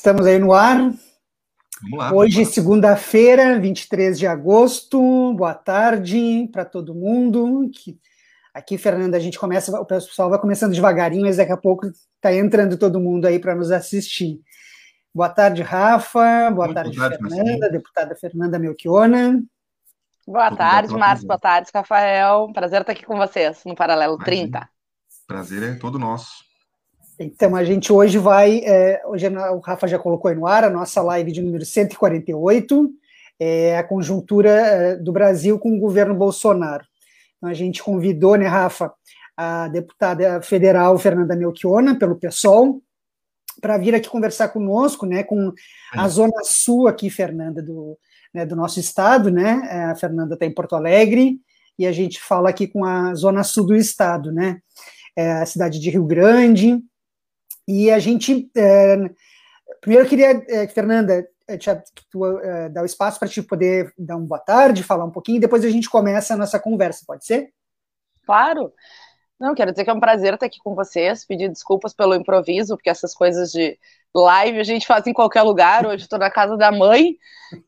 estamos aí no ar. Vamos lá. Hoje, segunda-feira, 23 de agosto. Boa tarde para todo mundo. Aqui, Fernanda, a gente começa, o pessoal vai começando devagarinho, mas daqui a pouco está entrando todo mundo aí para nos assistir. Boa tarde, Rafa. Boa Muito tarde, boa tarde Fernanda, deputada Fernanda Melchiona. Boa tarde, Márcio. Boa tarde, Rafael. Prazer estar aqui com vocês no Paralelo Imagina. 30. Prazer é todo nosso. Então, a gente hoje vai. É, hoje o Rafa já colocou aí no ar a nossa live de número 148, é, a conjuntura é, do Brasil com o governo Bolsonaro. Então, a gente convidou, né, Rafa, a deputada federal Fernanda Melchiona, pelo PSOL, para vir aqui conversar conosco, né, com a Zona Sul aqui, Fernanda, do, né, do nosso estado, né? É, a Fernanda está em Porto Alegre e a gente fala aqui com a Zona Sul do estado, né? É a cidade de Rio Grande, e a gente. É, primeiro, eu queria, é, Fernanda, é, te, tu, dar o espaço para te poder dar uma boa tarde, falar um pouquinho, e depois a gente começa a nossa conversa, pode ser? Claro. Não, quero dizer que é um prazer estar aqui com vocês, pedir desculpas pelo improviso, porque essas coisas de live a gente faz em qualquer lugar. Hoje estou na casa da mãe,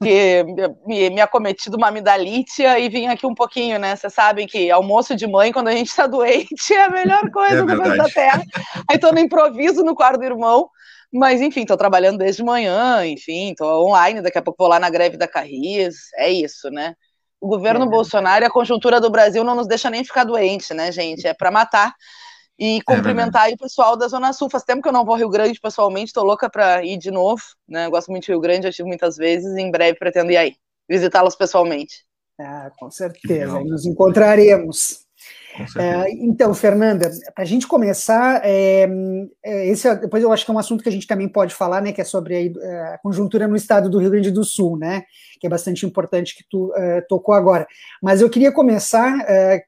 que me, me acometi de uma amidalite e vim aqui um pouquinho, né? Vocês sabem que almoço de mãe, quando a gente está doente, é a melhor coisa é do da terra. Aí estou no improviso no quarto do irmão. Mas, enfim, estou trabalhando desde manhã, enfim, estou online, daqui a pouco vou lá na greve da Carris, é isso, né? o governo é. Bolsonaro e a conjuntura do Brasil não nos deixa nem ficar doente, né, gente? É para matar. E é cumprimentar é o pessoal da Zona Sul. Faz tempo que eu não vou ao Rio Grande pessoalmente, estou louca para ir de novo. Né? Gosto muito de Rio Grande, já estive muitas vezes. Em breve pretendo ir aí, visitá-los pessoalmente. Ah, com certeza, nos encontraremos. É, então, Fernanda, para a gente começar, é, é, esse é, depois eu acho que é um assunto que a gente também pode falar, né, que é sobre a, a conjuntura no estado do Rio Grande do Sul, né, que é bastante importante que tu é, tocou agora. Mas eu queria começar é,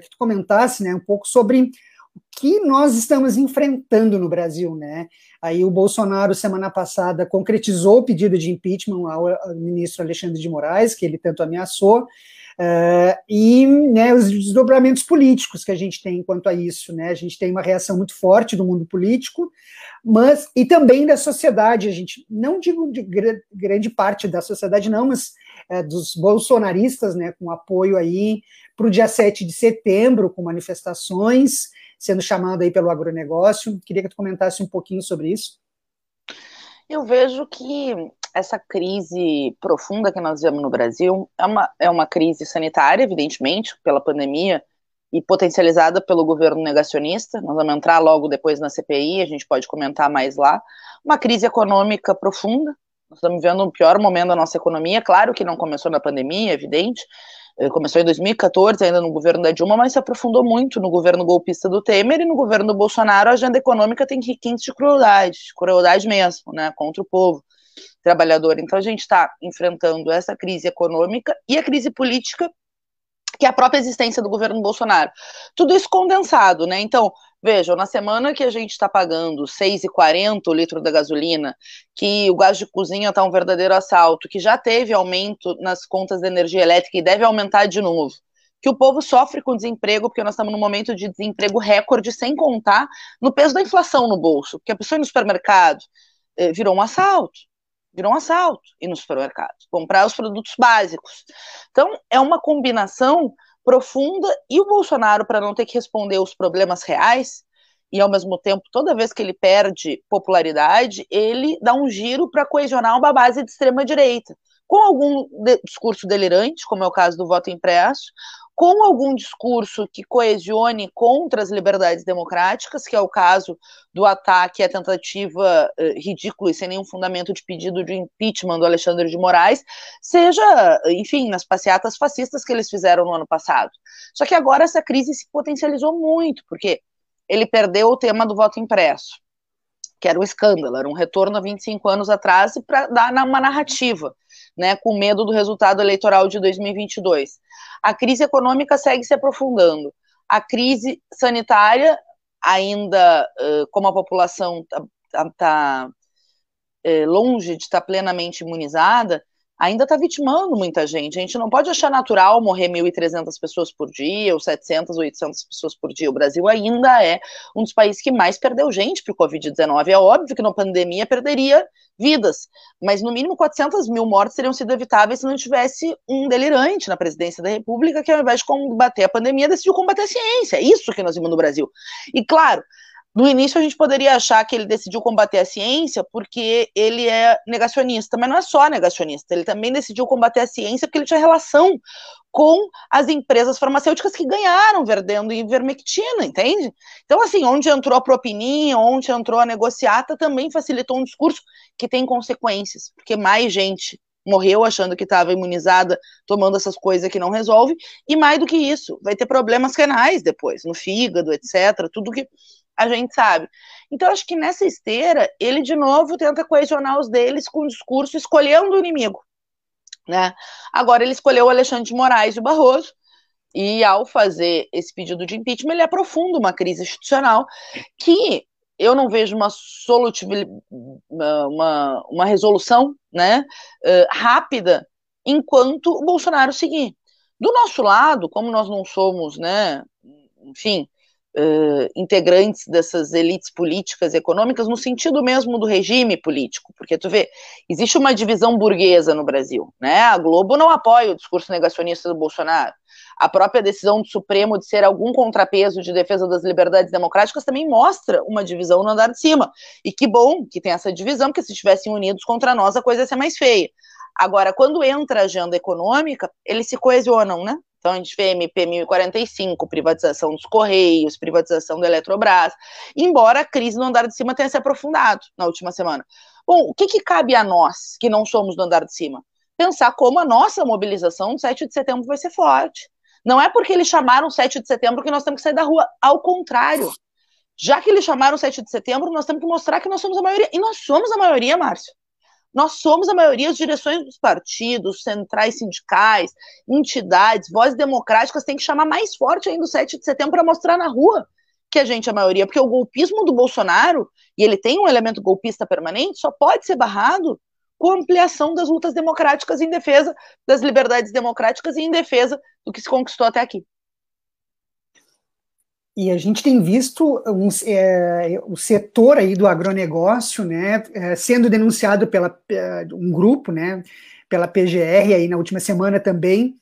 que tu comentasse, né, um pouco sobre que nós estamos enfrentando no Brasil, né? Aí o Bolsonaro semana passada concretizou o pedido de impeachment ao, ao ministro Alexandre de Moraes, que ele tanto ameaçou. Uh, e né, os desdobramentos políticos que a gente tem quanto a isso, né? A gente tem uma reação muito forte do mundo político, mas e também da sociedade. A gente não digo de gr grande parte da sociedade, não, mas é, dos bolsonaristas, né? Com apoio aí para o dia 7 de setembro, com manifestações, sendo chamado aí pelo agronegócio. Queria que tu comentasse um pouquinho sobre isso. Eu vejo que essa crise profunda que nós vemos no Brasil é uma, é uma crise sanitária, evidentemente, pela pandemia e potencializada pelo governo negacionista. Nós vamos entrar logo depois na CPI, a gente pode comentar mais lá. Uma crise econômica profunda. Nós estamos vivendo o pior momento da nossa economia. Claro que não começou na pandemia, é evidente. Eh, começou em 2014, ainda no governo da Dilma, mas se aprofundou muito no governo golpista do Temer e no governo do Bolsonaro. A agenda econômica tem requintes de crueldade, crueldade mesmo, né, contra o povo trabalhador. Então a gente está enfrentando essa crise econômica e a crise política, que é a própria existência do governo Bolsonaro. Tudo isso condensado, né? Então, vejam, na semana que a gente está pagando 6,40 o litro da gasolina, que o gás de cozinha está um verdadeiro assalto, que já teve aumento nas contas de energia elétrica e deve aumentar de novo que o povo sofre com desemprego, porque nós estamos num momento de desemprego recorde, sem contar no peso da inflação no bolso, porque a pessoa no supermercado eh, virou um assalto virou um assalto ir no supermercado, comprar os produtos básicos. Então, é uma combinação profunda e o Bolsonaro, para não ter que responder os problemas reais, e ao mesmo tempo, toda vez que ele perde popularidade, ele dá um giro para coesionar uma base de extrema-direita, com algum de discurso delirante, como é o caso do voto impresso, com algum discurso que coesione contra as liberdades democráticas, que é o caso do ataque à tentativa eh, ridícula e sem nenhum fundamento de pedido de impeachment do Alexandre de Moraes, seja, enfim, nas passeatas fascistas que eles fizeram no ano passado. Só que agora essa crise se potencializou muito, porque ele perdeu o tema do voto impresso, que era um escândalo, era um retorno a 25 anos atrás para dar uma narrativa, né, com medo do resultado eleitoral de 2022 a crise econômica segue se aprofundando. A crise sanitária, ainda como a população está tá, é, longe de estar plenamente imunizada, ainda está vitimando muita gente. A gente não pode achar natural morrer 1.300 pessoas por dia, ou 700, 800 pessoas por dia. O Brasil ainda é um dos países que mais perdeu gente para o Covid-19. É óbvio que na pandemia perderia vidas, mas no mínimo 400 mil mortes teriam sido evitáveis se não tivesse um delirante na presidência da República que, ao invés de combater a pandemia, decidiu combater a ciência. É isso que nós vimos no Brasil. E, claro, no início a gente poderia achar que ele decidiu combater a ciência porque ele é negacionista, mas não é só negacionista, ele também decidiu combater a ciência porque ele tinha relação com as empresas farmacêuticas que ganharam vendendo ivermectina, entende? Então, assim, onde entrou a propininha, onde entrou a negociata, também facilitou um discurso que tem consequências, porque mais gente morreu achando que estava imunizada, tomando essas coisas que não resolve, e mais do que isso, vai ter problemas renais depois, no fígado, etc., tudo que a gente sabe. Então, acho que nessa esteira, ele de novo tenta coesionar os deles com o discurso escolhendo o inimigo. Né? Agora, ele escolheu o Alexandre de Moraes e o Barroso, e ao fazer esse pedido de impeachment, ele aprofunda uma crise institucional que eu não vejo uma, uma, uma resolução né, rápida enquanto o Bolsonaro seguir. Do nosso lado, como nós não somos, né, enfim, uh, integrantes dessas elites políticas e econômicas no sentido mesmo do regime político, porque tu vê, existe uma divisão burguesa no Brasil, né? A Globo não apoia o discurso negacionista do Bolsonaro. A própria decisão do Supremo de ser algum contrapeso de defesa das liberdades democráticas também mostra uma divisão no andar de cima. E que bom que tem essa divisão, porque se estivessem unidos contra nós, a coisa ia ser mais feia. Agora, quando entra a agenda econômica, eles se coesionam, né? Então, a gente vê MP 1045, privatização dos Correios, privatização da Eletrobras, embora a crise no andar de cima tenha se aprofundado na última semana. Bom, o que, que cabe a nós, que não somos do andar de cima? Pensar como a nossa mobilização no 7 de setembro vai ser forte. Não é porque eles chamaram 7 de setembro que nós temos que sair da rua. Ao contrário. Já que eles chamaram 7 de setembro, nós temos que mostrar que nós somos a maioria. E nós somos a maioria, Márcio. Nós somos a maioria, as direções dos partidos, centrais sindicais, entidades, vozes democráticas têm que chamar mais forte ainda o 7 de setembro para mostrar na rua que a gente é a maioria, porque o golpismo do Bolsonaro, e ele tem um elemento golpista permanente, só pode ser barrado com ampliação das lutas democráticas em defesa das liberdades democráticas e em defesa do que se conquistou até aqui. E a gente tem visto um, é, o setor aí do agronegócio, né, é, sendo denunciado pela é, um grupo, né, pela PGR aí na última semana também.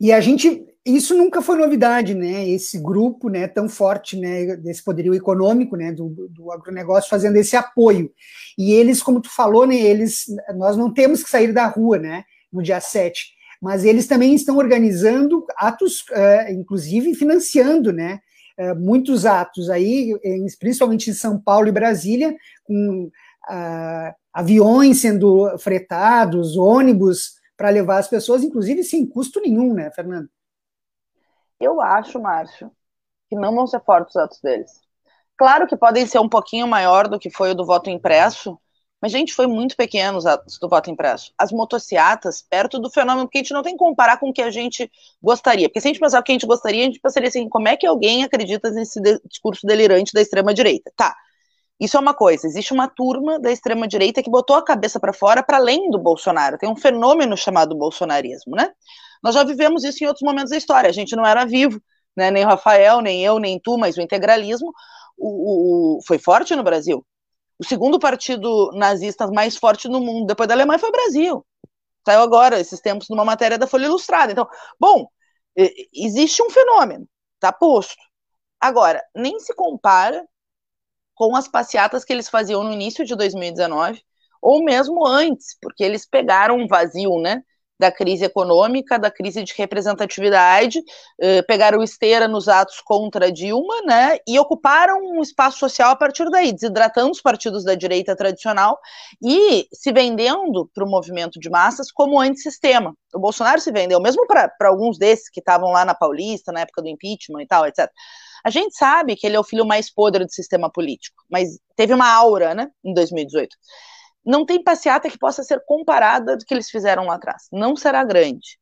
E a gente, isso nunca foi novidade, né, esse grupo, né, tão forte, né, desse poderio econômico, né, do, do agronegócio fazendo esse apoio. E eles, como tu falou, né, eles, nós não temos que sair da rua, né, no dia 7 mas eles também estão organizando atos, uh, inclusive financiando, né? Uh, muitos atos aí, principalmente em São Paulo e Brasília, com uh, aviões sendo fretados, ônibus para levar as pessoas, inclusive sem custo nenhum, né, Fernando? Eu acho, Márcio, que não vão ser fortes os atos deles. Claro que podem ser um pouquinho maior do que foi o do voto impresso, mas, gente, foi muito pequeno do voto impresso. As motociatas, perto do fenômeno, porque a gente não tem que comparar com o que a gente gostaria. Porque se a gente pensar o que a gente gostaria, a gente pensaria assim, como é que alguém acredita nesse discurso delirante da extrema-direita? Tá, isso é uma coisa. Existe uma turma da extrema-direita que botou a cabeça para fora para além do Bolsonaro. Tem um fenômeno chamado bolsonarismo, né? Nós já vivemos isso em outros momentos da história. A gente não era vivo, né? nem o Rafael, nem eu, nem tu, mas o integralismo o, o, foi forte no Brasil. O segundo partido nazista mais forte no mundo, depois da Alemanha, foi o Brasil. Saiu agora, esses tempos, numa matéria da Folha Ilustrada. Então, bom, existe um fenômeno, tá posto. Agora, nem se compara com as passeatas que eles faziam no início de 2019, ou mesmo antes, porque eles pegaram um vazio, né? Da crise econômica, da crise de representatividade, eh, pegaram esteira nos atos contra Dilma, né, e ocuparam um espaço social a partir daí, desidratando os partidos da direita tradicional e se vendendo para o movimento de massas como antissistema. O Bolsonaro se vendeu, mesmo para alguns desses que estavam lá na Paulista, na época do impeachment e tal, etc. A gente sabe que ele é o filho mais podre do sistema político, mas teve uma aura, né, em 2018 não tem passeata que possa ser comparada do que eles fizeram lá atrás. Não será grande.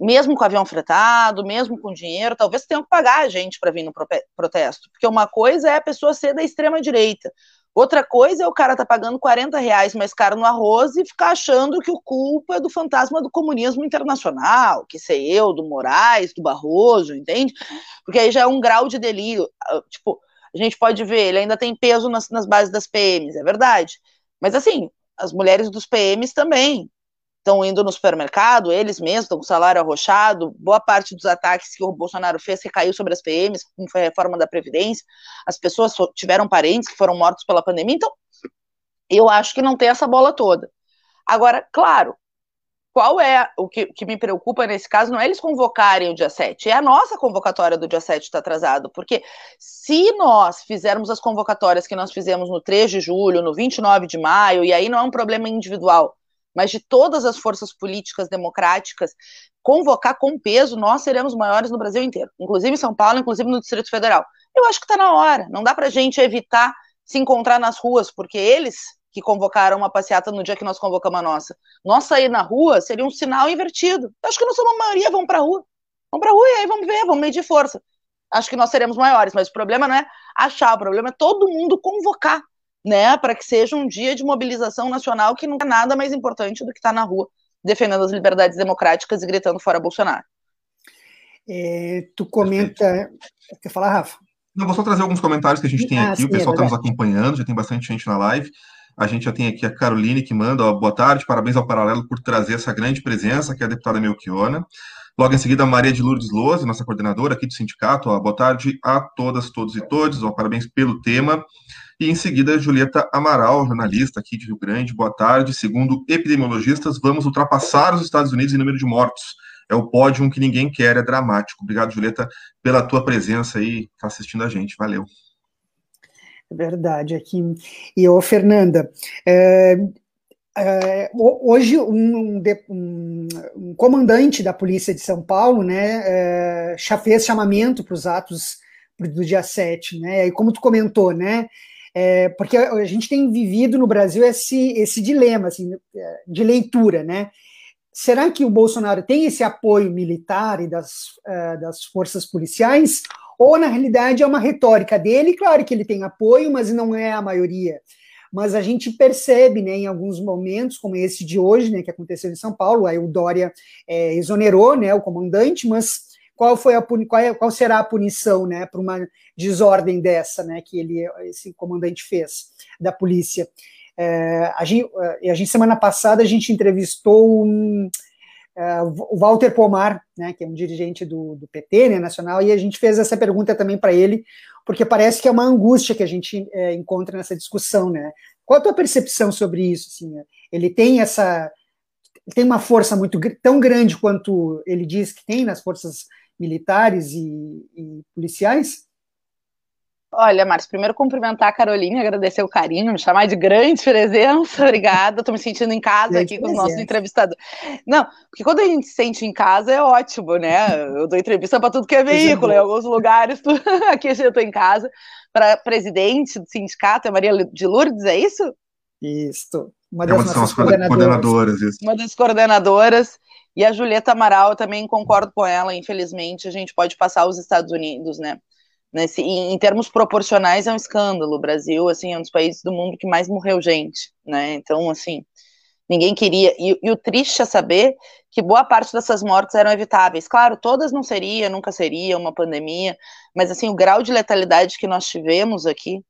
mesmo com avião fretado, mesmo com dinheiro, talvez tenham que pagar a gente para vir no protesto. Porque uma coisa é a pessoa ser da extrema-direita, outra coisa é o cara tá pagando 40 reais mais caro no arroz e ficar achando que o culpa é do fantasma do comunismo internacional, que sei eu, do Moraes, do Barroso, entende? Porque aí já é um grau de delírio. Ah, tipo, a gente pode ver, ele ainda tem peso nas, nas bases das PMs, é verdade. Mas assim, as mulheres dos PMs também estão indo no supermercado, eles mesmos estão com salário arrochado, boa parte dos ataques que o Bolsonaro fez recaiu sobre as PMs, como foi a reforma da Previdência, as pessoas tiveram parentes que foram mortos pela pandemia, então eu acho que não tem essa bola toda. Agora, claro, qual é o que, que, me preocupa nesse caso? Não é eles convocarem o dia 7, é a nossa convocatória do dia 7 está atrasado, porque se nós fizermos as convocatórias que nós fizemos no 3 de julho, no 29 de maio, e aí não é um problema individual, mas de todas as forças políticas democráticas, convocar com peso, nós seremos maiores no Brasil inteiro, inclusive em São Paulo, inclusive no Distrito Federal. Eu acho que está na hora, não dá para a gente evitar se encontrar nas ruas, porque eles que convocaram uma passeata no dia que nós convocamos a nossa. Nós sair na rua seria um sinal invertido. Eu acho que não somos a maioria, vamos para a rua. Vamos para a rua e aí vamos ver, vamos medir força. Acho que nós seremos maiores, mas o problema não é achar, o problema é todo mundo convocar né, para que seja um dia de mobilização nacional que não é nada mais importante do que estar tá na rua defendendo as liberdades democráticas e gritando fora Bolsonaro. É, tu comenta. Quer falar, Rafa? Não, vou só trazer alguns comentários que a gente tem ah, aqui. Sim, o pessoal está é nos acompanhando, já tem bastante gente na live. A gente já tem aqui a Caroline que manda, ó, boa tarde, parabéns ao Paralelo por trazer essa grande presença, que é a deputada Melchiona. Logo em seguida, a Maria de Lourdes Lousa, nossa coordenadora aqui do sindicato. Ó, boa tarde a todas, todos e todos. Ó, parabéns pelo tema. E em seguida, Julieta Amaral, jornalista aqui de Rio Grande. Boa tarde. Segundo epidemiologistas, vamos ultrapassar os Estados Unidos em número de mortos. É o pódio que ninguém quer, é dramático. Obrigado, Julieta, pela tua presença aí, tá assistindo a gente. Valeu. É verdade, aqui. E, ô, Fernanda, é, é, hoje um, um, um, comandante da polícia de São Paulo, né, é, já fez chamamento para os atos do dia 7, né, e como tu comentou, né, é, porque a gente tem vivido no Brasil esse, esse dilema assim, de leitura, né? Será que o Bolsonaro tem esse apoio militar e das, uh, das forças policiais? Ou, na realidade, é uma retórica dele? Claro que ele tem apoio, mas não é a maioria. Mas a gente percebe, né, em alguns momentos, como esse de hoje, né, que aconteceu em São Paulo, aí o Dória é, exonerou né, o comandante, mas qual foi a qual, é, qual será a punição, né, para uma desordem dessa, né, que ele esse comandante fez da polícia. É, a, gente, a gente semana passada a gente entrevistou um, é, o Walter Pomar, né, que é um dirigente do, do PT né, nacional, e a gente fez essa pergunta também para ele, porque parece que é uma angústia que a gente é, encontra nessa discussão, né? Qual a tua percepção sobre isso? Assim, ele tem essa tem uma força muito tão grande quanto ele diz que tem nas forças militares e, e policiais? Olha, Márcio, primeiro cumprimentar a Carolina, agradecer o carinho, me chamar de grande presença, obrigada, estou me sentindo em casa grande aqui com os nossos entrevistadores. Não, porque quando a gente se sente em casa é ótimo, né? Eu dou entrevista para tudo que é veículo, em alguns lugares, tu... aqui eu estou em casa, para presidente do sindicato, é Maria de Lourdes, é isso? Isso, uma das é uma nossas coordenadoras. coordenadoras isso. Uma das coordenadoras, e a Julieta Amaral, eu também concordo com ela, infelizmente, a gente pode passar os Estados Unidos, né? Nesse, em, em, termos proporcionais, é um escândalo. O Brasil, assim, é um dos países do mundo que mais morreu gente, né? Então, assim, ninguém queria. E, e o triste é saber que boa parte dessas mortes eram evitáveis. Claro, todas não seria, nunca seria uma pandemia, mas, assim, o grau de letalidade que nós tivemos aqui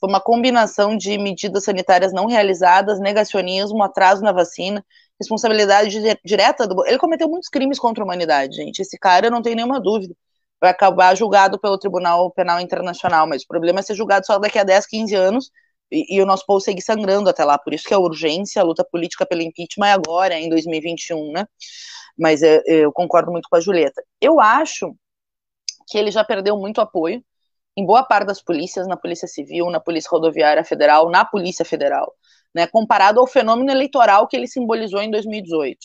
foi uma combinação de medidas sanitárias não realizadas, negacionismo, atraso na vacina, responsabilidade direta do. Ele cometeu muitos crimes contra a humanidade, gente. Esse cara, eu não tenho nenhuma dúvida, vai acabar julgado pelo Tribunal Penal Internacional, mas o problema é ser julgado só daqui a 10, 15 anos e, e o nosso povo seguir sangrando até lá. Por isso que a urgência, a luta política pelo impeachment é agora, em 2021, né? Mas eu, eu concordo muito com a Julieta. Eu acho que ele já perdeu muito apoio em boa parte das polícias, na Polícia Civil, na Polícia Rodoviária Federal, na Polícia Federal né, comparado ao fenômeno eleitoral que ele simbolizou em 2018.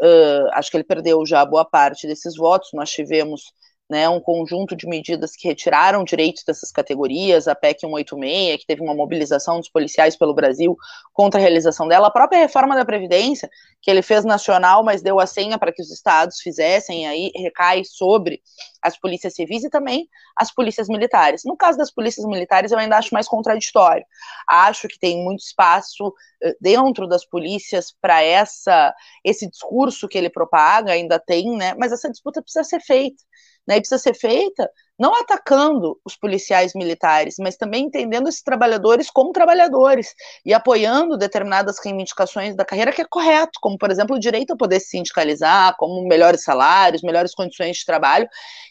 Uh, acho que ele perdeu já boa parte desses votos. Nós tivemos né, um conjunto de medidas que retiraram direitos dessas categorias, a PEC 186, que teve uma mobilização dos policiais pelo Brasil contra a realização dela, a própria reforma da Previdência, que ele fez nacional, mas deu a senha para que os estados fizessem, aí recai sobre as polícias civis e também as polícias militares. No caso das polícias militares, eu ainda acho mais contraditório. Acho que tem muito espaço eh, dentro das polícias para essa esse discurso que ele propaga, ainda tem, né? Mas essa disputa precisa ser feita né, precisa ser feita não atacando os policiais militares, mas também entendendo esses trabalhadores como trabalhadores e apoiando determinadas reivindicações da carreira que é correto, como por exemplo o direito a poder se sindicalizar, como melhores salários, melhores condições de trabalho,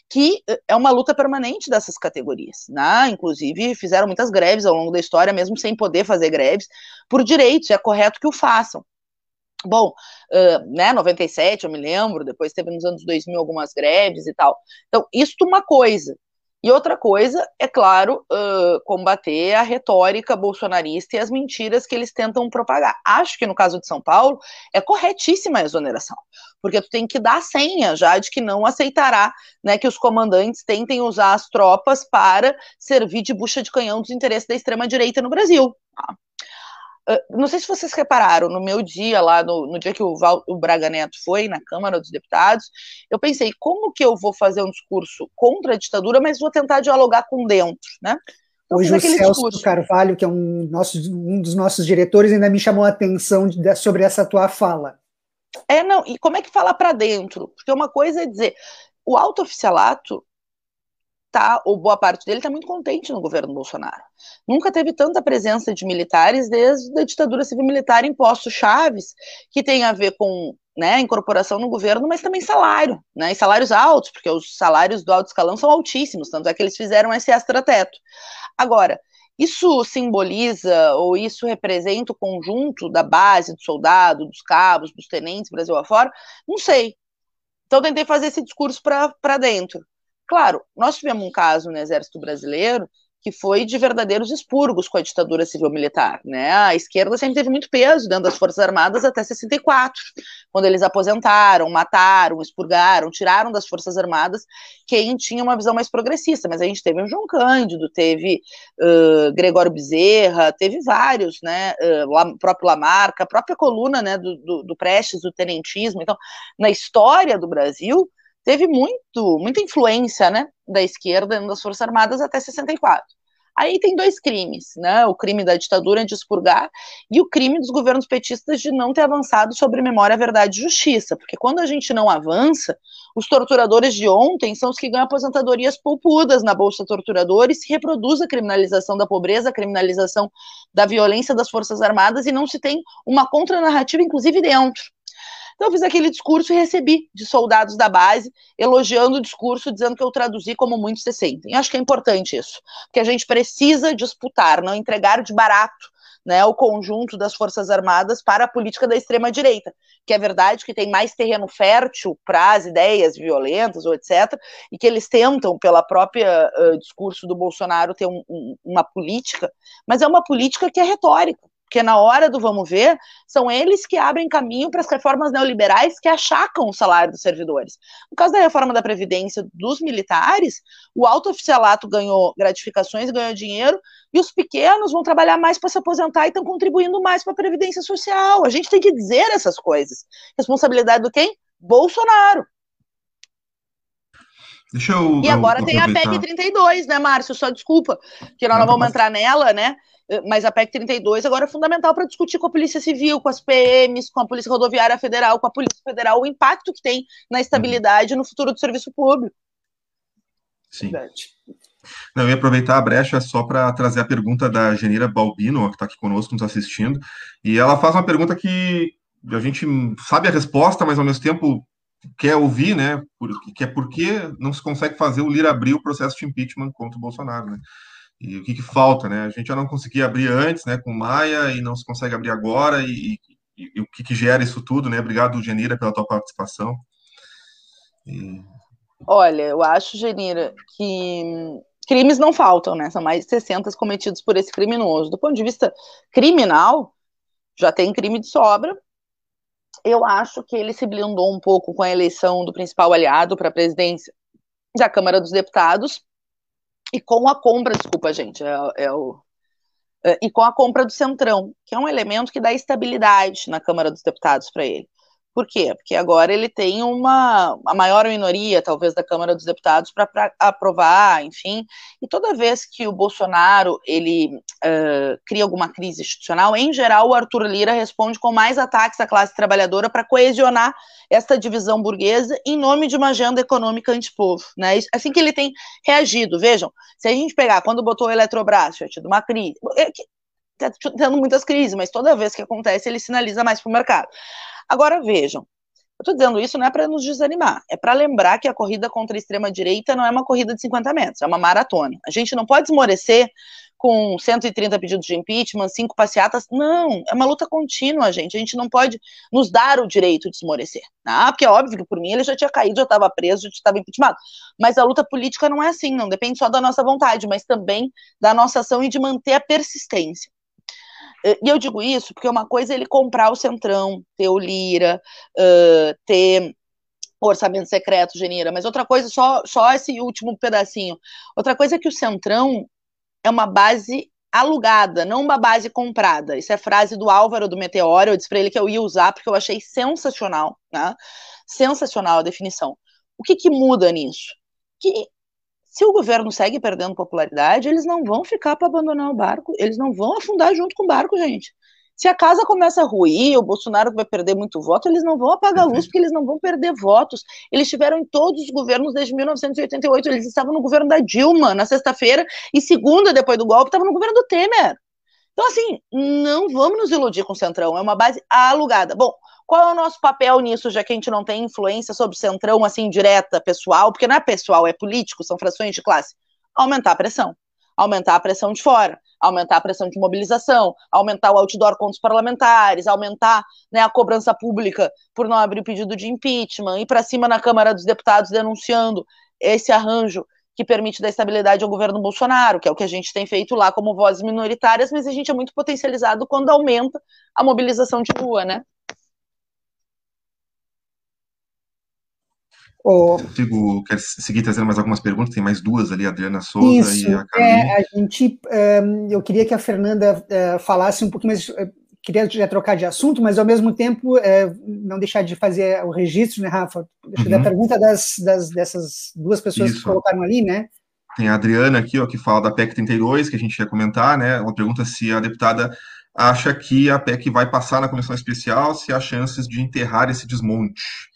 que eh, é uma luta permanente dessas categorias, né? Inclusive fizeram muitas greves ao longo da história, mesmo sem poder fazer greves, por direitos, é correto que o façam. Bom, uh, né, 97, eu me lembro, depois teve nos anos 2000 algumas greves e tal. Então, isso uma coisa. E outra coisa, é claro, uh, combater a retórica bolsonarista e as mentiras que eles tentam propagar. Acho que no caso de São Paulo é corretíssima a exoneração, porque tu tem que dar a senha já de que não aceitará né, que os comandantes tentem usar as tropas para servir de bucha de canhão dos interesses da extrema-direita no Brasil. Tá? Ah, não sei se vocês repararam, no meu dia lá, no, no dia que o, Val, o, Braga Neto foi na Câmara dos Deputados, eu pensei, como que eu vou fazer um discurso contra a ditadura, mas vou tentar dialogar com dentro, né? Hoje o Celso discurso. Carvalho, que é um, nosso, um dos nossos diretores, ainda me chamou a atenção de, sobre essa tua fala. É, não, e como é que fala para dentro? Porque uma coisa é dizer, o alto oficialato tá, ou boa parte dele está muito contente no governo Bolsonaro. Nunca teve tanta presença de militares desde a ditadura civil-militar em postos chaves, que tem a ver com né, incorporação no governo, mas também salário, né, e salários altos, porque os salários do alto escalão são altíssimos, tanto é que eles fizeram esse extra-teto. Agora, isso simboliza ou isso representa o conjunto da base do soldado, dos cabos, dos tenentes, Brasil afora? Não sei. Então, tentei fazer esse discurso para dentro. Claro, nós tivemos um caso no Exército Brasileiro que foi de verdadeiros expurgos com a ditadura civil-militar. Né? A esquerda sempre teve muito peso dentro das Forças Armadas até 64, quando eles aposentaram, mataram, expurgaram, tiraram das Forças Armadas quem tinha uma visão mais progressista. Mas a gente teve o João Cândido, teve uh, Gregório Bezerra, teve vários, né? Uh, o próprio Lamarca, a própria coluna né, do, do, do Prestes, do tenentismo. Então, na história do Brasil, teve muito, muita influência né, da esquerda das Forças Armadas até 64. Aí tem dois crimes, né? O crime da ditadura de expurgar e o crime dos governos petistas de não ter avançado sobre memória, verdade e justiça. Porque quando a gente não avança, os torturadores de ontem são os que ganham aposentadorias poupudas na Bolsa Torturadora e se reproduz a criminalização da pobreza, a criminalização da violência das Forças Armadas e não se tem uma contranarrativa, inclusive dentro. Então eu fiz aquele discurso e recebi de soldados da base, elogiando o discurso, dizendo que eu traduzi como muitos se sentem. Acho que é importante isso, porque a gente precisa disputar, não entregar de barato né, o conjunto das Forças Armadas para a política da extrema-direita, que é verdade que tem mais terreno fértil para as ideias violentas ou etc., e que eles tentam, pela própria uh, discurso do Bolsonaro, ter um, um, uma política, mas é uma política que é retórica porque na hora do vamos ver, são eles que abrem caminho para as reformas neoliberais que achacam o salário dos servidores. No caso da reforma da Previdência dos militares, o alto oficialato ganhou gratificações, ganhou dinheiro, e os pequenos vão trabalhar mais para se aposentar e estão contribuindo mais para a Previdência Social. A gente tem que dizer essas coisas. Responsabilidade do quem? Bolsonaro. Deixa eu, e agora eu tem a PEC 32, né, Márcio? Só desculpa, que nós não, não vamos entrar nela, né? Eh, mas a PEC 32 agora é fundamental para discutir com a Polícia Civil, com as PMs, com a Polícia Rodoviária Federal, com a Polícia Federal, o impacto que tem na estabilidade uhum. no futuro do serviço público. Sim. Não, eu ia aproveitar a brecha só para trazer a pergunta da Genira Balbino, que está aqui conosco, nos assistindo, e ela faz uma pergunta que a gente sabe a resposta, mas ao mesmo tempo quer ouvir, né? Que é por que não se consegue fazer o Lira abrir o processo de impeachment contra o Bolsonaro, né? E o que, que, falta, né? A gente já não conseguia abrir antes, né, com Maia, e não se consegue abrir agora, e, e, e o que, que, gera isso tudo, né? Obrigado, Genira, pela tua participação. E... Olha, eu acho, Genira, que crimes não faltam, né? São mais de 60 cometidos por esse criminoso. Do ponto de vista criminal, já tem crime de sobra. Eu acho que ele se blindou um pouco com a eleição do principal aliado para a presidência da Câmara dos Deputados e com a compra, desculpa, gente, é, é o, é, e com a compra do Centrão, que é um elemento que dá estabilidade na Câmara dos Deputados para ele. Por quê? Porque agora ele tem uma a maior minoria, talvez, da Câmara dos Deputados para aprovar, enfim. E toda vez que o Bolsonaro ele uh, cria alguma crise institucional, em geral, o Arthur Lira responde com mais ataques à classe trabalhadora para coesionar esta divisão burguesa em nome de uma agenda econômica antipovo. Né? Assim que ele tem reagido. Vejam, se a gente pegar quando botou o Eletrobras, tinha tido uma crise. Está tendo muitas crises, mas toda vez que acontece, ele sinaliza mais para o mercado. Agora vejam, eu estou dizendo isso não é para nos desanimar, é para lembrar que a corrida contra a extrema-direita não é uma corrida de 50 metros, é uma maratona. A gente não pode esmorecer com 130 pedidos de impeachment, cinco passeatas. Não, é uma luta contínua, gente. A gente não pode nos dar o direito de esmorecer. Ah, porque é óbvio que por mim ele já tinha caído, já estava preso, já estava impeachment. Mas a luta política não é assim, não depende só da nossa vontade, mas também da nossa ação e de manter a persistência. E eu digo isso porque uma coisa é ele comprar o Centrão, ter o Lira, uh, ter orçamento secreto, Genira, mas outra coisa, só, só esse último pedacinho. Outra coisa é que o Centrão é uma base alugada, não uma base comprada. Isso é frase do Álvaro do Meteoro, eu disse para ele que eu ia usar porque eu achei sensacional, né? Sensacional a definição. O que, que muda nisso? Que se o governo segue perdendo popularidade, eles não vão ficar para abandonar o barco, eles não vão afundar junto com o barco, gente. Se a casa começa a ruir, o Bolsonaro vai perder muito voto, eles não vão apagar a luz, porque eles não vão perder votos. Eles estiveram em todos os governos desde 1988, eles estavam no governo da Dilma na sexta-feira, e segunda, depois do golpe, estavam no governo do Temer. Então, assim, não vamos nos iludir com o Centrão, é uma base alugada. Bom, qual é o nosso papel nisso, já que a gente não tem influência sobre o centrão, assim, direta, pessoal? Porque não é pessoal, é político, são frações de classe. Aumentar a pressão. Aumentar a pressão de fora, aumentar a pressão de mobilização, aumentar o outdoor contra os parlamentares, aumentar né, a cobrança pública por não abrir o pedido de impeachment, ir para cima na Câmara dos Deputados denunciando esse arranjo que permite dar estabilidade ao governo Bolsonaro, que é o que a gente tem feito lá como vozes minoritárias, mas a gente é muito potencializado quando aumenta a mobilização de rua, né? Oh, Consigo quer seguir trazendo mais algumas perguntas? Tem mais duas ali, a Adriana Souza isso, e a Carolina. É, a gente, eu queria que a Fernanda uh, falasse um pouquinho mais, uh, queria já trocar de assunto, mas ao mesmo tempo uh, não deixar de fazer o registro, né, Rafa? Deixa uhum. a pergunta das, das, dessas duas pessoas isso. que colocaram ali, né? Tem a Adriana aqui, ó, que fala da PEC 32, que a gente ia comentar, né? Uma pergunta se a deputada acha que a PEC vai passar na comissão especial, se há chances de enterrar esse desmonte.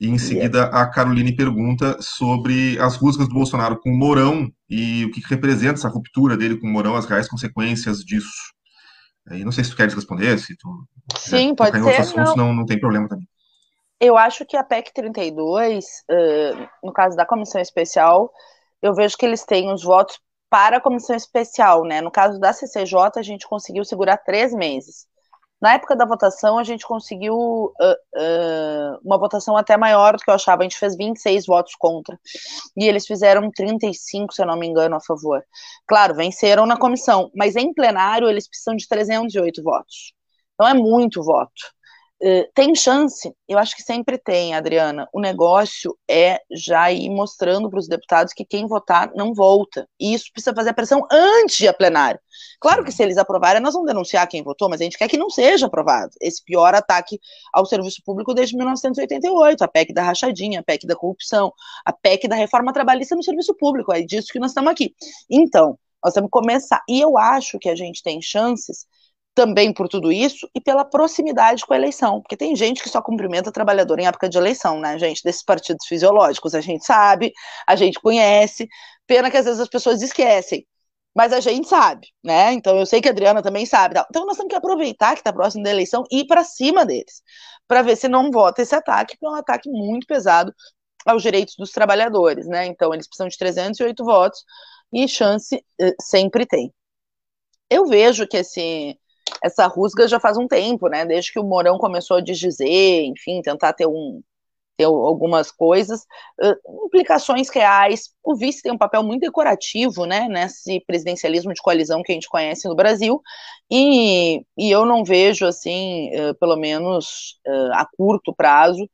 E em seguida a Caroline pergunta sobre as rusgas do Bolsonaro com o Mourão e o que representa essa ruptura dele com o Mourão, as reais consequências disso. E não sei se tu queres responder, se tu Sim, pode ser. Não. não, não tem problema também. Eu acho que a PEC 32, uh, no caso da comissão especial, eu vejo que eles têm os votos para a comissão especial, né? No caso da CCJ, a gente conseguiu segurar três meses. Na época da votação, a gente conseguiu uh, uh, uma votação até maior do que eu achava. A gente fez 26 votos contra. E eles fizeram 35, se eu não me engano, a favor. Claro, venceram na comissão, mas em plenário eles precisam de 308 votos. Então é muito voto. Eh, tem chance? Eu acho que sempre tem, Adriana. O negócio é já ir mostrando para os deputados que quem votar não volta. E isso precisa fazer a pressão antes de a plenário. Claro que se eles aprovarem, nós vamos denunciar quem votou, mas a gente quer que não seja aprovado. Esse pior ataque ao serviço público desde 1988, a PEC da rachadinha, a PEC da corrupção, a PEC da reforma trabalhista no serviço público. É disso que nós estamos aqui. Então, nós temos que começar. E eu acho que a gente tem chances também por tudo isso e pela proximidade com a eleição, porque tem gente que só cumprimenta trabalhador em época de eleição, né, gente, desses partidos fisiológicos, a gente sabe, a gente conhece, pena que às vezes as pessoas esquecem, mas a gente sabe, né, então eu sei que a Adriana também sabe, então nós temos que aproveitar que está próximo da eleição e ir para cima deles, para ver se não vota esse ataque, que é um ataque muito pesado aos direitos dos trabalhadores, né, então eles precisam de 308 votos e chance eh, sempre tem. Eu vejo que esse essa rusga já faz um tempo, né? Desde que o Mourão começou a desdizer, enfim, tentar ter um ter algumas coisas, uh, implicações reais. O vice tem um papel muito decorativo, né, nesse presidencialismo de coalizão que a gente conhece no Brasil, e, e eu não vejo, assim, uh, pelo menos uh, a curto prazo,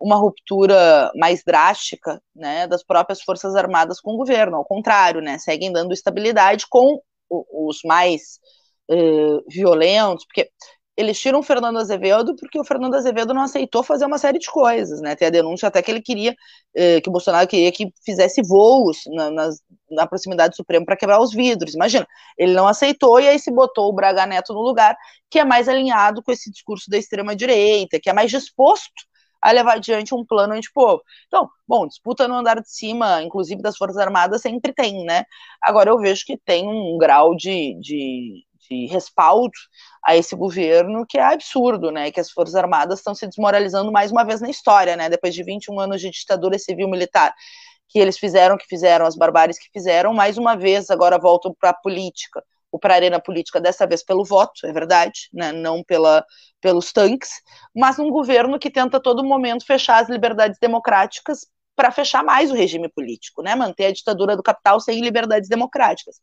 uma ruptura mais drástica né, das próprias Forças Armadas com o governo, ao contrário, né, seguem dando estabilidade com os mais uh, violentos, porque eles tiram o Fernando Azevedo porque o Fernando Azevedo não aceitou fazer uma série de coisas, né? Tem a denúncia até que ele queria, eh, que o Bolsonaro queria que fizesse voos na, na, na proximidade do Supremo para quebrar os vidros. Imagina, ele não aceitou e aí se botou o Braga Neto no lugar, que é mais alinhado com esse discurso da extrema-direita, que é mais disposto a levar adiante um plano antipovo. Então, bom, disputa no andar de cima, inclusive das Forças Armadas, sempre tem, né? Agora eu vejo que tem um grau de, de de respaldo a esse governo que é absurdo, né? Que as Forças Armadas estão se desmoralizando mais uma vez na história, né? Depois de 21 anos de ditadura civil-militar, que eles fizeram, que fizeram, as barbáries que fizeram, mais uma vez agora voltam para a política, ou para a arena política, dessa vez pelo voto, é verdade, né? Não pela, pelos tanques, mas num governo que tenta a todo momento fechar as liberdades democráticas para fechar mais o regime político, né? Manter a ditadura do capital sem liberdades democráticas.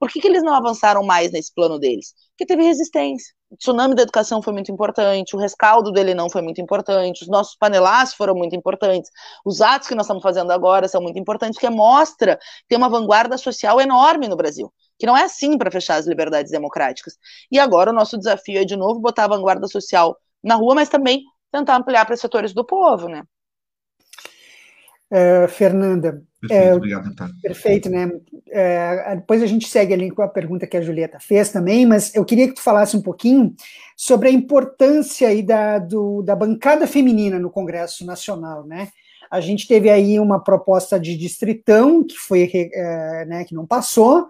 Por que, que eles não avançaram mais nesse plano deles? Porque teve resistência. O tsunami da educação foi muito importante, o rescaldo dele não foi muito importante, os nossos panelaços foram muito importantes, os atos que nós estamos fazendo agora são muito importantes, que mostra que tem uma vanguarda social enorme no Brasil, que não é assim para fechar as liberdades democráticas. E agora o nosso desafio é, de novo, botar a vanguarda social na rua, mas também tentar ampliar para setores do povo, né? Uh, Fernanda. Perfeito, é, obrigado, então. Perfeito, né? É, depois a gente segue ali com a pergunta que a Julieta fez também, mas eu queria que tu falasse um pouquinho sobre a importância aí da, do, da bancada feminina no Congresso Nacional, né? A gente teve aí uma proposta de distritão que foi, é, né, que não passou,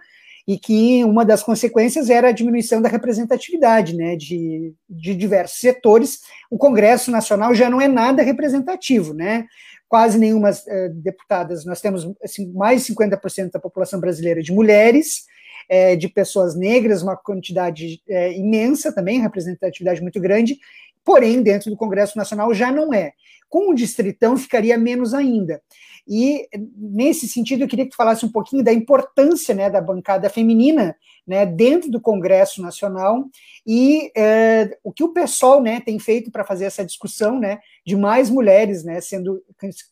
e que uma das consequências era a diminuição da representatividade né, de, de diversos setores. O Congresso Nacional já não é nada representativo, né? Quase nenhuma uh, deputadas, nós temos assim, mais de 50% da população brasileira de mulheres, é, de pessoas negras, uma quantidade é, imensa também, representatividade muito grande, porém, dentro do Congresso Nacional já não é. Com o distritão ficaria menos ainda. E, nesse sentido, eu queria que tu falasse um pouquinho da importância né, da bancada feminina né, dentro do Congresso Nacional e é, o que o pessoal né, tem feito para fazer essa discussão né, de mais mulheres né, sendo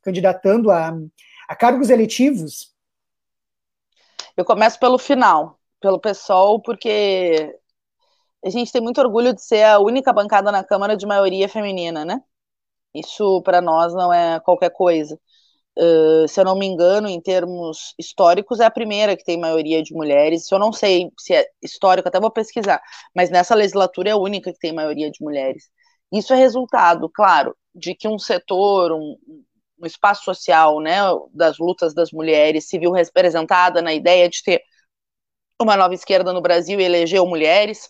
candidatando a, a cargos eletivos. Eu começo pelo final, pelo pessoal, porque a gente tem muito orgulho de ser a única bancada na Câmara de maioria feminina, né? Isso para nós não é qualquer coisa. Uh, se eu não me engano, em termos históricos, é a primeira que tem maioria de mulheres. Eu não sei se é histórico, até vou pesquisar, mas nessa legislatura é a única que tem maioria de mulheres. Isso é resultado, claro, de que um setor, um, um espaço social, né, das lutas das mulheres se viu representada na ideia de ter uma nova esquerda no Brasil e elegeu mulheres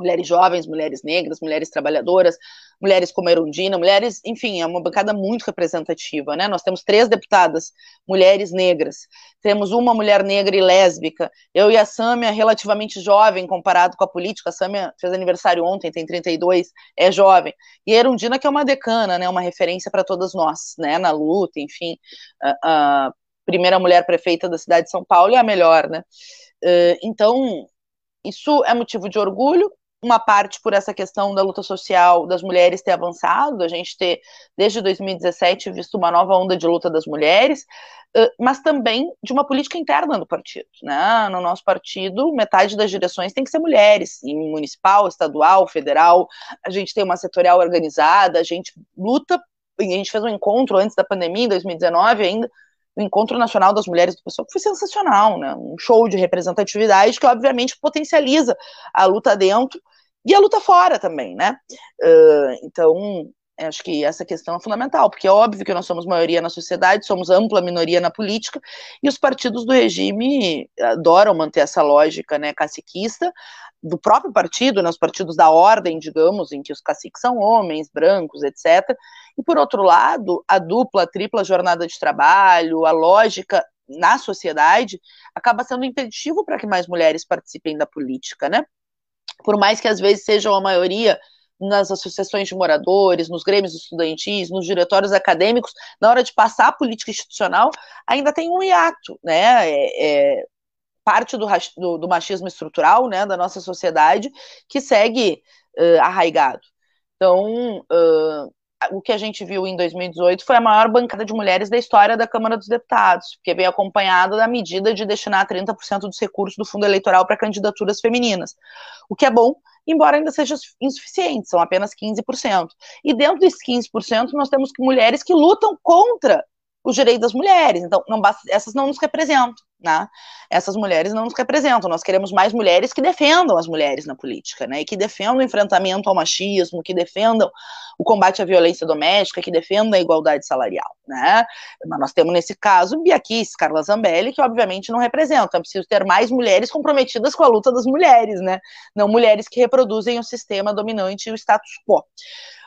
mulheres jovens, mulheres negras, mulheres trabalhadoras, mulheres como a Erundina, mulheres, enfim, é uma bancada muito representativa, né? Nós temos três deputadas mulheres negras, temos uma mulher negra e lésbica, eu e a Sâmia, relativamente jovem comparado com a política, a Sâmia fez aniversário ontem, tem 32, é jovem, e a Erundina que é uma decana, né, uma referência para todas nós, né, na luta, enfim, a, a primeira mulher prefeita da cidade de São Paulo e a melhor, né? Uh, então, isso é motivo de orgulho, uma parte por essa questão da luta social das mulheres ter avançado, a gente ter, desde 2017, visto uma nova onda de luta das mulheres, mas também de uma política interna do partido. Né? No nosso partido, metade das direções tem que ser mulheres, em municipal, estadual, federal, a gente tem uma setorial organizada, a gente luta, a gente fez um encontro antes da pandemia, em 2019 ainda, o Encontro Nacional das Mulheres do Pessoal, que foi sensacional, né? Um show de representatividade que, obviamente, potencializa a luta dentro e a luta fora também, né? Uh, então, acho que essa questão é fundamental, porque é óbvio que nós somos maioria na sociedade, somos ampla minoria na política, e os partidos do regime adoram manter essa lógica, né, caciquista, do próprio partido, né, os partidos da ordem, digamos, em que os caciques são homens, brancos, etc. E, por outro lado, a dupla, a tripla jornada de trabalho, a lógica na sociedade, acaba sendo impeditivo para que mais mulheres participem da política, né? Por mais que às vezes sejam a maioria nas associações de moradores, nos grêmios estudantis, nos diretórios acadêmicos, na hora de passar a política institucional, ainda tem um hiato, né? É, é parte do, do, do, machismo estrutural, né, da nossa sociedade, que segue uh, arraigado. Então, uh, o que a gente viu em 2018 foi a maior bancada de mulheres da história da Câmara dos Deputados, porque veio acompanhada da medida de destinar 30% dos recursos do fundo eleitoral para candidaturas femininas, o que é bom, embora ainda seja insuficiente, são apenas 15%. E dentro desses 15%, nós temos mulheres que lutam contra os direitos das mulheres. Então, não basta, essas não nos representam, né? Essas mulheres não nos representam. Nós queremos mais mulheres que defendam as mulheres na política, né? E que defendam o enfrentamento ao machismo, que defendam o combate à violência doméstica, que defendam a igualdade salarial, né? Mas nós temos nesse caso Bia Kiss, Carla Zambelli, que obviamente não representam. É preciso ter mais mulheres comprometidas com a luta das mulheres, né? Não mulheres que reproduzem o sistema dominante e o status quo.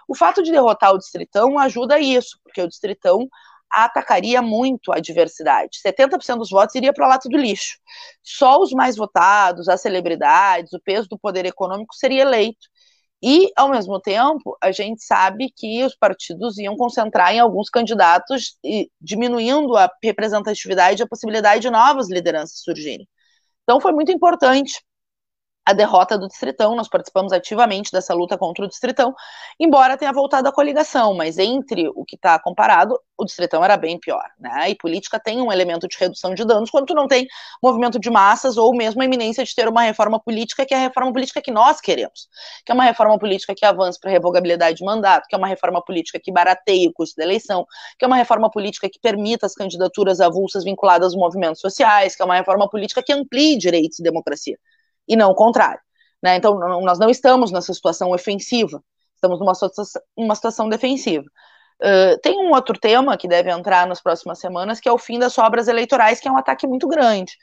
O fato de derrotar o Distritão ajuda isso, porque o Distritão atacaria muito a diversidade. 70% dos votos iria para o lado do lixo. Só os mais votados, as celebridades, o peso do poder econômico seria eleito. E, ao mesmo tempo, a gente sabe que os partidos iam concentrar em alguns candidatos, diminuindo a representatividade e a possibilidade de novas lideranças surgirem. Então, foi muito importante a derrota do Distritão, nós participamos ativamente dessa luta contra o Distritão, embora tenha voltado a coligação, mas entre o que está comparado, o Distritão era bem pior, né? E política tem um elemento de redução de danos quando tu não tem movimento de massas ou mesmo a iminência de ter uma reforma política, que é a reforma política que nós queremos, que é uma reforma política que avance para revogabilidade de mandato, que é uma reforma política que barateie o custo da eleição, que é uma reforma política que permita as candidaturas avulsas vinculadas aos movimentos sociais, que é uma reforma política que amplie direitos e democracia e não o contrário. Né? Então, nós não estamos nessa situação ofensiva, estamos numa situação, uma situação defensiva. Uh, tem um outro tema que deve entrar nas próximas semanas, que é o fim das sobras eleitorais, que é um ataque muito grande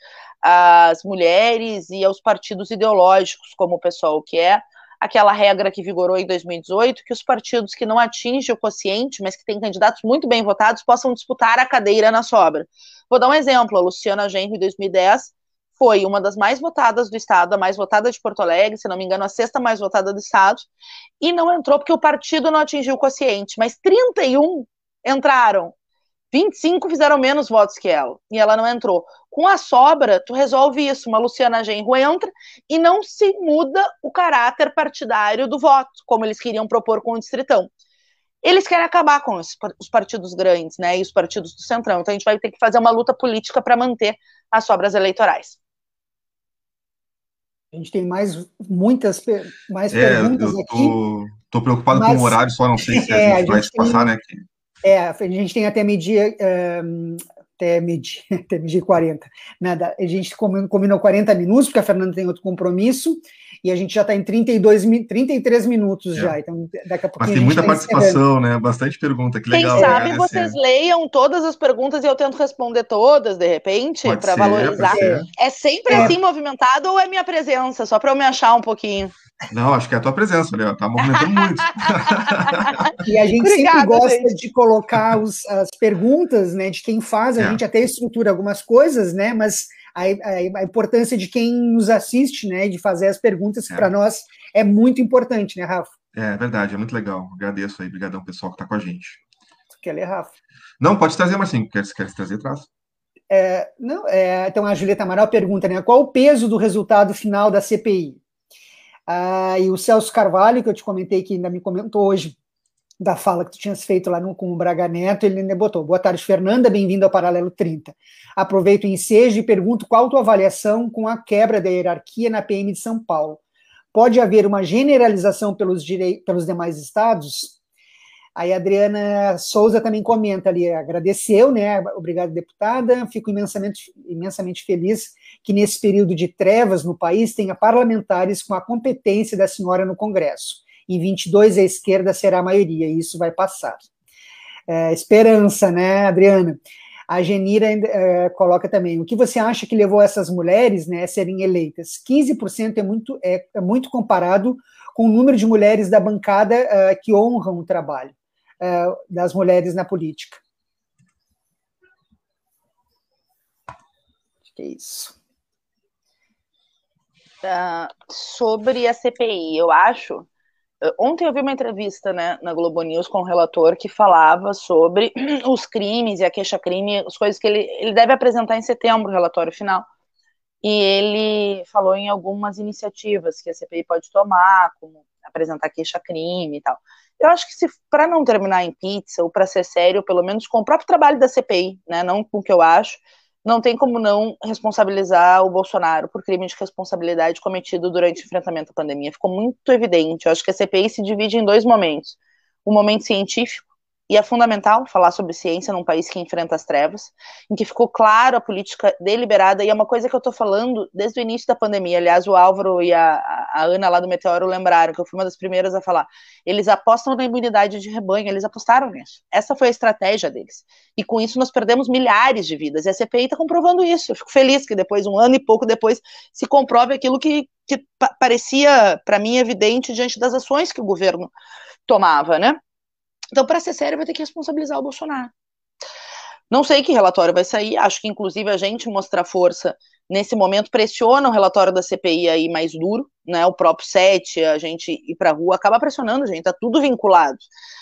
às mulheres e aos partidos ideológicos, como o pessoal que é aquela regra que vigorou em 2018, que os partidos que não atingem o quociente, mas que têm candidatos muito bem votados, possam disputar a cadeira na sobra. Vou dar um exemplo, a Luciana Genro, em 2010, foi uma das mais votadas do estado, a mais votada de Porto Alegre, se não me engano, a sexta mais votada do estado, e não entrou porque o partido não atingiu o quociente, mas 31 entraram. 25 fizeram menos votos que ela, e ela não entrou. Com a sobra, tu resolve isso. Uma Luciana Genro entra e não se muda o caráter partidário do voto, como eles queriam propor com o Distritão. Eles querem acabar com os, os partidos grandes, né, e os partidos do Centrão. Então a gente vai ter que fazer uma luta política para manter as sobras eleitorais. A gente tem mais muitas mais é, perguntas eu aqui. Estou preocupado mas, com o horário, só não sei se é, a gente vai se passar, né? É, a gente tem até medir, um, até medir, até medir 40. Nada, a gente combinou 40 minutos, porque a Fernanda tem outro compromisso, e a gente já está em 32, 33 minutos é. já. Então, daqui a pouco. Mas tem muita tá participação, né? Bastante pergunta. Que legal. Quem sabe vocês leiam todas as perguntas e eu tento responder todas, de repente, para valorizar. É sempre é. assim movimentado ou é minha presença? Só para eu me achar um pouquinho. Não, acho que é a tua presença, Léo. Tá movimentando muito. e a gente Obrigada, sempre gosta gente. de colocar os, as perguntas, né? De quem faz, a é. gente até estrutura algumas coisas, né? Mas a, a, a, importância de quem nos assiste, né, de fazer as perguntas, que é. para nós é muito importante, né, Rafa? É, verdade, é muito legal. Agradeço aí, obrigadão pessoal que está com a gente. Tu quer ler, Rafa? Não, pode trazer, Marcinho. Quer, quer trazer, traz. É, não, é, então a Julieta Amaral pergunta, né, qual o peso do resultado final da CPI? Ah, e o Celso Carvalho, que eu te comentei, que ainda me comentou hoje, da fala que tu tinhas feito lá no, com o Braga Neto, ele ainda botou, boa tarde, Fernanda, bem-vindo ao Paralelo 30. Aproveito o ensejo e pergunto qual a tua avaliação com a quebra da hierarquia na PM de São Paulo. Pode haver uma generalização pelos, direi pelos demais estados? Aí a Adriana Souza também comenta ali, agradeceu, né? Obrigado, deputada. Fico imensamente, imensamente feliz que nesse período de trevas no país tenha parlamentares com a competência da senhora no Congresso em 22 a esquerda será a maioria, e isso vai passar. É, esperança, né, Adriana? A Genira é, coloca também, o que você acha que levou essas mulheres né, a serem eleitas? 15% é muito, é, é, muito comparado com o número de mulheres da bancada é, que honram o trabalho é, das mulheres na política. Acho que é isso. Uh, sobre a CPI, eu acho Ontem eu vi uma entrevista né, na Globo News com um relator que falava sobre os crimes e a queixa-crime, as coisas que ele, ele deve apresentar em setembro, o relatório final. E ele falou em algumas iniciativas que a CPI pode tomar, como apresentar queixa-crime e tal. Eu acho que se para não terminar em pizza ou para ser sério, pelo menos com o próprio trabalho da CPI, né, não com o que eu acho, não tem como não responsabilizar o Bolsonaro por crime de responsabilidade cometido durante o enfrentamento à pandemia. Ficou muito evidente. Eu acho que a CPI se divide em dois momentos: o momento científico e é fundamental falar sobre ciência num país que enfrenta as trevas, em que ficou claro a política deliberada, e é uma coisa que eu estou falando desde o início da pandemia. Aliás, o Álvaro e a, a, Ana lá do Meteoro lembraram que eu fui uma das primeiras a falar. Eles apostam na imunidade de rebanho, eles apostaram nisso. Essa foi a estratégia deles. E com isso nós perdemos milhares de vidas. E a CPI está comprovando isso. Eu fico feliz que depois, um ano e pouco depois, se comprove aquilo que, que parecia, para mim, evidente diante das ações que o governo tomava, né? Então, para ser sério, vai ter que responsabilizar o Bolsonaro. Não sei que relatório vai sair, acho que inclusive a gente mostrar força nesse momento pressiona o relatório da CPI aí mais duro, né? O próprio SET, a gente ir para a rua acaba pressionando gente, tá tudo vinculado,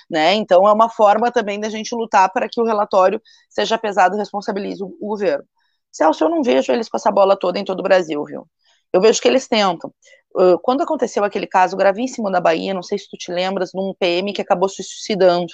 né? Então é uma forma também da gente lutar para que o relatório seja pesado e responsabilize o, o governo. Celso, eu não vejo eles com essa bola toda em todo o Brasil, viu? Eu vejo que eles tentam quando aconteceu aquele caso gravíssimo na Bahia, não sei se tu te lembras, de um PM que acabou se suicidando.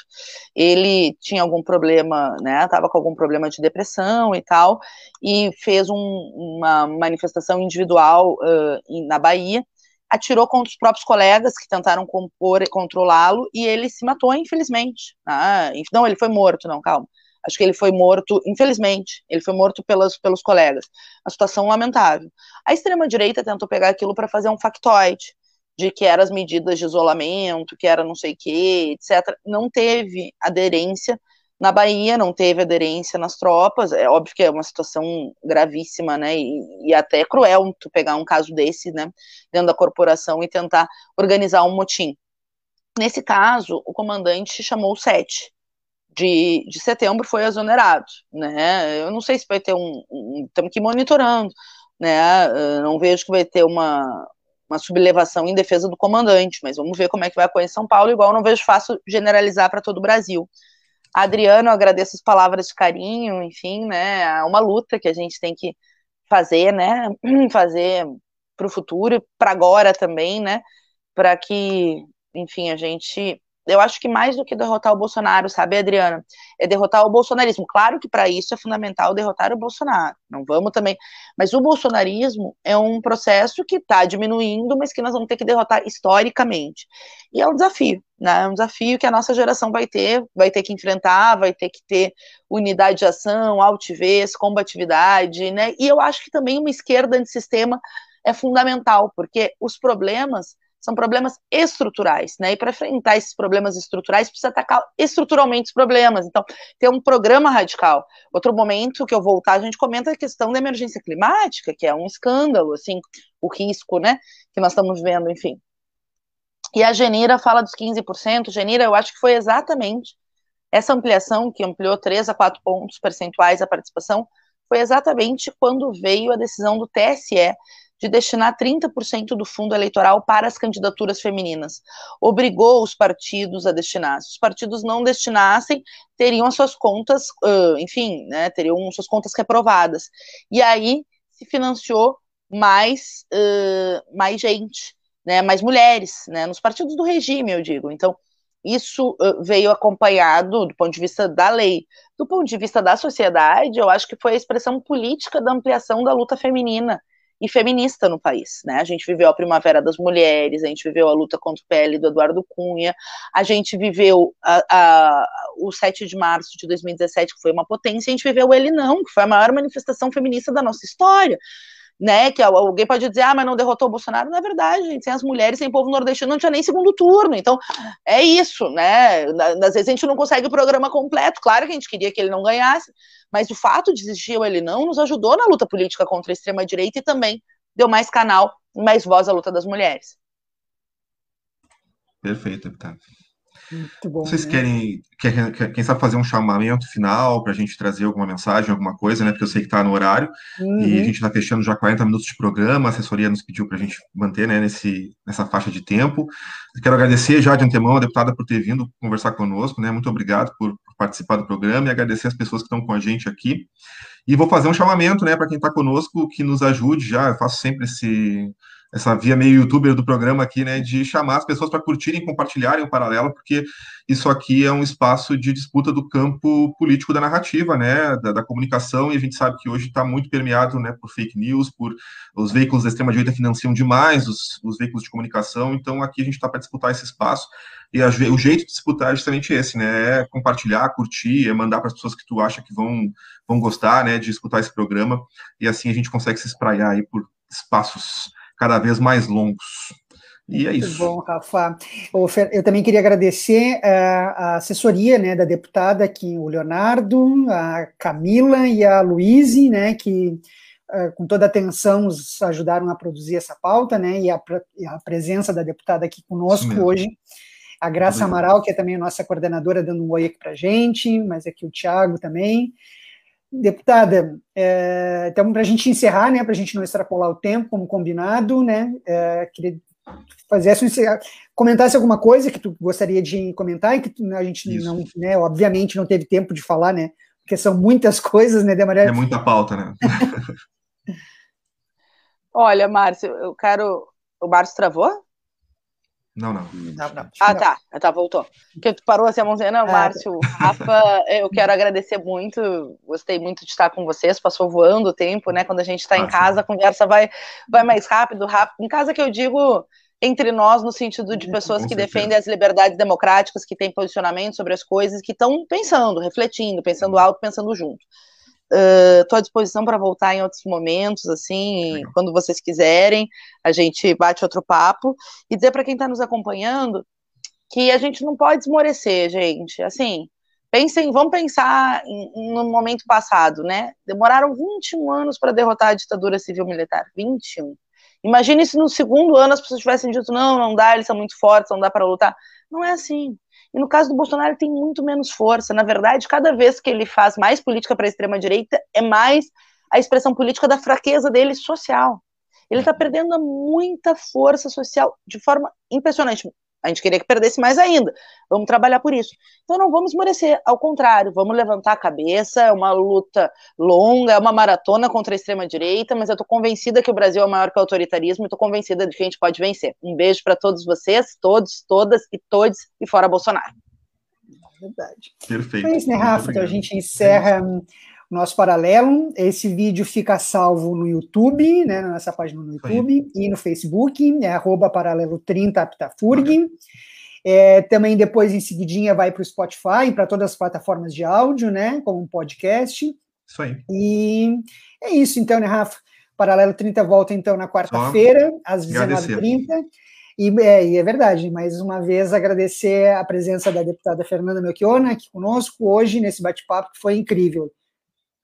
Ele tinha algum problema, né? Tava com algum problema de depressão e tal, e fez um, uma manifestação individual uh, na Bahia, atirou contra os próprios colegas que tentaram compor controlá-lo, e ele se matou, infelizmente. Ah, não, ele foi morto, não, calma. Acho que ele foi morto, infelizmente, ele foi morto pelas, pelos colegas. A situação lamentável. A extrema-direita tentou pegar aquilo para fazer um factoide, de que eram as medidas de isolamento, que era não sei o quê, etc. Não teve aderência na Bahia, não teve aderência nas tropas. É óbvio que é uma situação gravíssima, né? E, e até cruel tu pegar um caso desse, né, dentro da corporação e tentar organizar um motim. Nesse caso, o comandante chamou o sete de, de setembro foi exonerado, né? Eu não sei se vai ter um, um que ir monitorando, né? Não vejo que vai ter uma, uma sublevação em defesa do comandante, mas vamos ver como é que vai acontecer em São Paulo, igual não vejo fácil generalizar para todo o Brasil. Adriano, eu agradeço as palavras de carinho, enfim, né? É uma luta que a gente tem que fazer, né? Fazer para o futuro, para agora também, né? Para que, enfim, a gente eu acho que mais do que derrotar o Bolsonaro, sabe, Adriana? É derrotar o bolsonarismo. Claro que para isso é fundamental derrotar o Bolsonaro. Não vamos também. Mas o bolsonarismo é um processo que está diminuindo, mas que nós vamos ter que derrotar historicamente. E é um desafio, né? É um desafio que a nossa geração vai ter, vai ter que enfrentar, vai ter que ter unidade de ação, altivez, combatividade, né? E eu acho que também uma esquerda de sistema é fundamental, porque os problemas são problemas estruturais, né? E para enfrentar esses problemas estruturais, precisa atacar estruturalmente os problemas. Então, tem um programa radical. Outro momento que eu voltar, a gente comenta a questão da emergência climática, que é um escândalo, assim, o risco, né, que nós estamos vendo, enfim. E a Genira fala dos 15%. Genira, eu acho que foi exatamente essa ampliação, que ampliou 3 a 4 pontos percentuais a participação, foi exatamente quando veio a decisão do TSE de destinar 30% do fundo eleitoral para as candidaturas femininas. Obrigou os partidos a destinar. Se os partidos não destinassem, teriam as suas contas, enfim, né, teriam suas contas reprovadas. E aí se financiou mais, uh, mais gente, né, mais mulheres, né, nos partidos do regime, eu digo. Então, isso veio acompanhado do ponto de vista da lei. Do ponto de vista da sociedade, eu acho que foi a expressão política da ampliação da luta feminina e feminista no país, né? A gente viveu a Primavera das Mulheres, a gente viveu a luta contra o PL do Eduardo Cunha, a gente viveu a, a, o 7 de março de 2017, que foi uma potência, a gente viveu Ele Não, que foi a maior manifestação feminista da nossa história né? Que alguém pode dizer, ah, mas não derrotou o Bolsonaro. Na é verdade, gente, sem as mulheres, sem o povo nordestino, não tinha nem segundo turno. Então, é isso, né? Às vezes a gente não consegue o programa completo. Claro que a gente queria que ele não ganhasse, mas o fato de existir ou ele não nos ajudou na luta política contra a extrema-direita e também deu mais canal, mais voz à luta das mulheres. Perfeito, deputado. Muito bom. Vocês né? querem, querem, quem sabe, fazer um chamamento final para a gente trazer alguma mensagem, alguma coisa, né? Porque eu sei que está no horário uhum. e a uhum. gente está fechando já 40 minutos de programa. A assessoria nos pediu para a gente manter né, nesse, nessa faixa de tempo. Quero agradecer já de antemão a deputada por ter vindo conversar conosco, né? Muito obrigado por, por participar do programa e agradecer as pessoas que estão com a gente aqui. E vou fazer um chamamento, né, para quem está conosco, que nos ajude já. Eu faço sempre esse essa via meio youtuber do programa aqui, né, de chamar as pessoas para curtirem compartilharem o paralelo, porque isso aqui é um espaço de disputa do campo político da narrativa, né, da, da comunicação, e a gente sabe que hoje está muito permeado, né, por fake news, por os veículos da extrema-direita financiam demais os, os veículos de comunicação, então aqui a gente está para disputar esse espaço, e a, o jeito de disputar é justamente esse, né, é compartilhar, curtir, é mandar para as pessoas que tu acha que vão, vão gostar, né, de escutar esse programa, e assim a gente consegue se espraiar aí por espaços cada vez mais longos. E é Muito isso. bom, Rafa. Eu também queria agradecer eh, a assessoria né, da deputada aqui, o Leonardo, a Camila e a Luíse, né, que eh, com toda a atenção nos ajudaram a produzir essa pauta, né, e a, a presença da deputada aqui conosco hoje. A Graça Amaral, que é também a nossa coordenadora, dando um oi aqui para a gente, mas aqui o Tiago também. Deputada, é, então, para a gente encerrar, né, para a gente não extrapolar o tempo, como combinado, né, é, queria fazer essa comentasse alguma coisa que tu gostaria de comentar e que a gente Isso. não, né, obviamente não teve tempo de falar, né, porque são muitas coisas, né, de maneira... É muita pauta, né? Olha, Márcio, eu quero... O Márcio travou? Não, não. não, não. Ah, tá. Tá, voltou. Porque tu parou assim a mãozinha. Não, é. Márcio, Rafa, eu quero agradecer muito. Gostei muito de estar com vocês. Passou voando o tempo, né? Quando a gente está ah, em casa, sim. a conversa vai, vai mais rápido, rápido. Em casa que eu digo entre nós, no sentido de pessoas com que certeza. defendem as liberdades democráticas, que têm posicionamento sobre as coisas, que estão pensando, refletindo, pensando alto, pensando junto. Estou uh, à disposição para voltar em outros momentos, assim, Legal. quando vocês quiserem, a gente bate outro papo e dizer para quem está nos acompanhando que a gente não pode esmorecer, gente. Assim, pensem, vamos pensar em, no momento passado, né? Demoraram 21 anos para derrotar a ditadura civil-militar. 21. Imagine se no segundo ano as pessoas tivessem dito: não, não dá, eles são muito fortes, não dá para lutar. Não é assim. E no caso do Bolsonaro, ele tem muito menos força. Na verdade, cada vez que ele faz mais política para a extrema-direita, é mais a expressão política da fraqueza dele social. Ele está perdendo muita força social de forma impressionante. A gente queria que perdesse mais ainda. Vamos trabalhar por isso. Então não vamos esmorecer, ao contrário, vamos levantar a cabeça. É uma luta longa, é uma maratona contra a extrema-direita, mas eu estou convencida que o Brasil é maior que o autoritarismo e estou convencida de que a gente pode vencer. Um beijo para todos vocês, todos, todas e todos, e fora Bolsonaro. Verdade. Perfeito. É isso, né, Rafa? Então a gente encerra nosso paralelo. Esse vídeo fica salvo no YouTube, né, na nossa página no YouTube e no Facebook, é arroba paralelo 30 Aptafurg. É, também depois, em seguidinha, vai para o Spotify, para todas as plataformas de áudio, né, como um podcast. Isso aí. E é isso, então, né, Rafa? Paralelo 30 volta, então, na quarta-feira, às 19h30. E é, e é, verdade, mais uma vez agradecer a presença da deputada Fernanda Melchiona aqui conosco hoje nesse bate-papo, que foi incrível.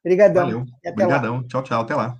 Obrigadão. Valeu. Obrigadão. Tchau, tchau. Até lá.